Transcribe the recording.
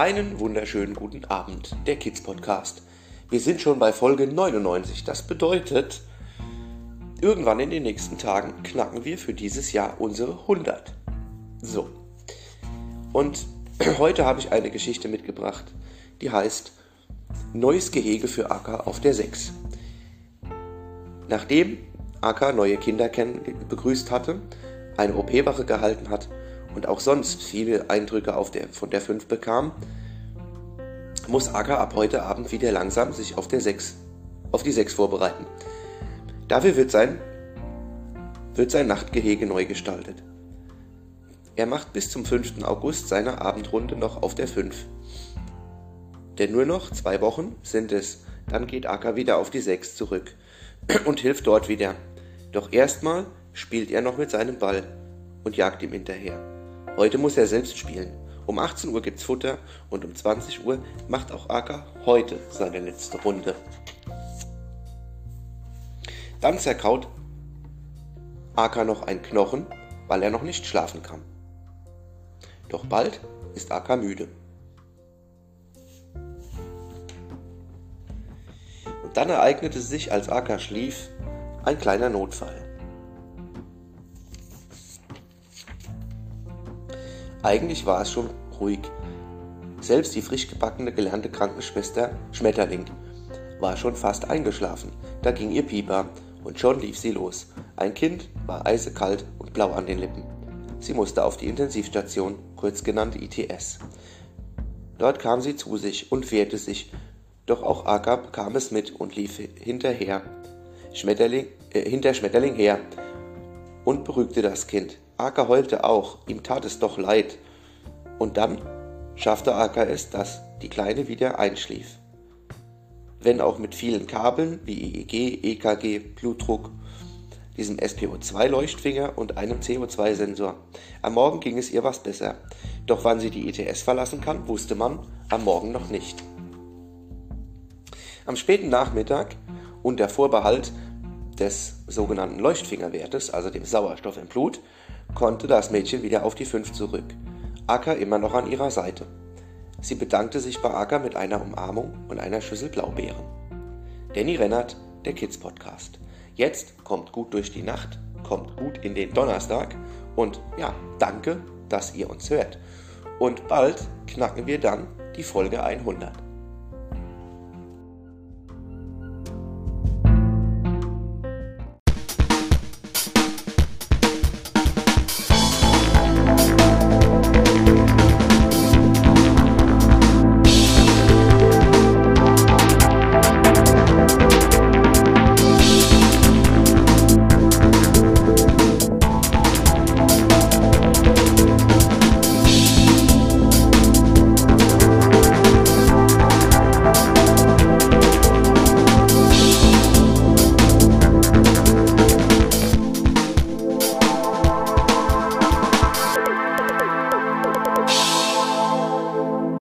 Einen wunderschönen guten Abend, der Kids Podcast. Wir sind schon bei Folge 99. Das bedeutet, irgendwann in den nächsten Tagen knacken wir für dieses Jahr unsere 100. So. Und heute habe ich eine Geschichte mitgebracht, die heißt Neues Gehege für Acker auf der 6. Nachdem Acker neue Kinder begrüßt hatte, eine OP-Wache gehalten hat und auch sonst viele Eindrücke der, von der 5 bekam, muss Acker ab heute Abend wieder langsam sich auf, der 6, auf die 6 vorbereiten. Dafür wird sein, wird sein Nachtgehege neu gestaltet. Er macht bis zum 5. August seine Abendrunde noch auf der 5. Denn nur noch zwei Wochen sind es, dann geht Acker wieder auf die 6 zurück und hilft dort wieder. Doch erstmal spielt er noch mit seinem Ball und jagt ihm hinterher. Heute muss er selbst spielen. Um 18 Uhr gibt's Futter und um 20 Uhr macht auch Acker heute seine letzte Runde. Dann zerkaut Acker noch ein Knochen, weil er noch nicht schlafen kann. Doch bald ist Acker müde. Und dann ereignete sich, als Acker schlief, ein kleiner Notfall. Eigentlich war es schon ruhig. Selbst die frisch gebackene gelernte Krankenschwester Schmetterling war schon fast eingeschlafen. Da ging ihr Pieper und schon lief sie los. Ein Kind war eisekalt und blau an den Lippen. Sie musste auf die Intensivstation, kurz genannt ITS. Dort kam sie zu sich und wehrte sich, doch auch Aka bekam es mit und lief hinterher, Schmetterling, äh, hinter Schmetterling her und beruhigte das Kind. Aka heulte auch, ihm tat es doch leid. Und dann schaffte Aka es, dass die Kleine wieder einschlief. Wenn auch mit vielen Kabeln wie EEG, EKG, Blutdruck, diesem SPO2-Leuchtfinger und einem CO2-Sensor. Am Morgen ging es ihr was besser. Doch wann sie die ETS verlassen kann, wusste man am Morgen noch nicht. Am späten Nachmittag unter Vorbehalt des sogenannten Leuchtfingerwertes, also dem Sauerstoff im Blut, konnte das Mädchen wieder auf die fünf zurück. Acker immer noch an ihrer Seite. Sie bedankte sich bei Acker mit einer Umarmung und einer Schüssel Blaubeeren. Danny Rennert, der Kids Podcast. Jetzt kommt gut durch die Nacht, kommt gut in den Donnerstag und ja, danke, dass ihr uns hört. Und bald knacken wir dann die Folge 100.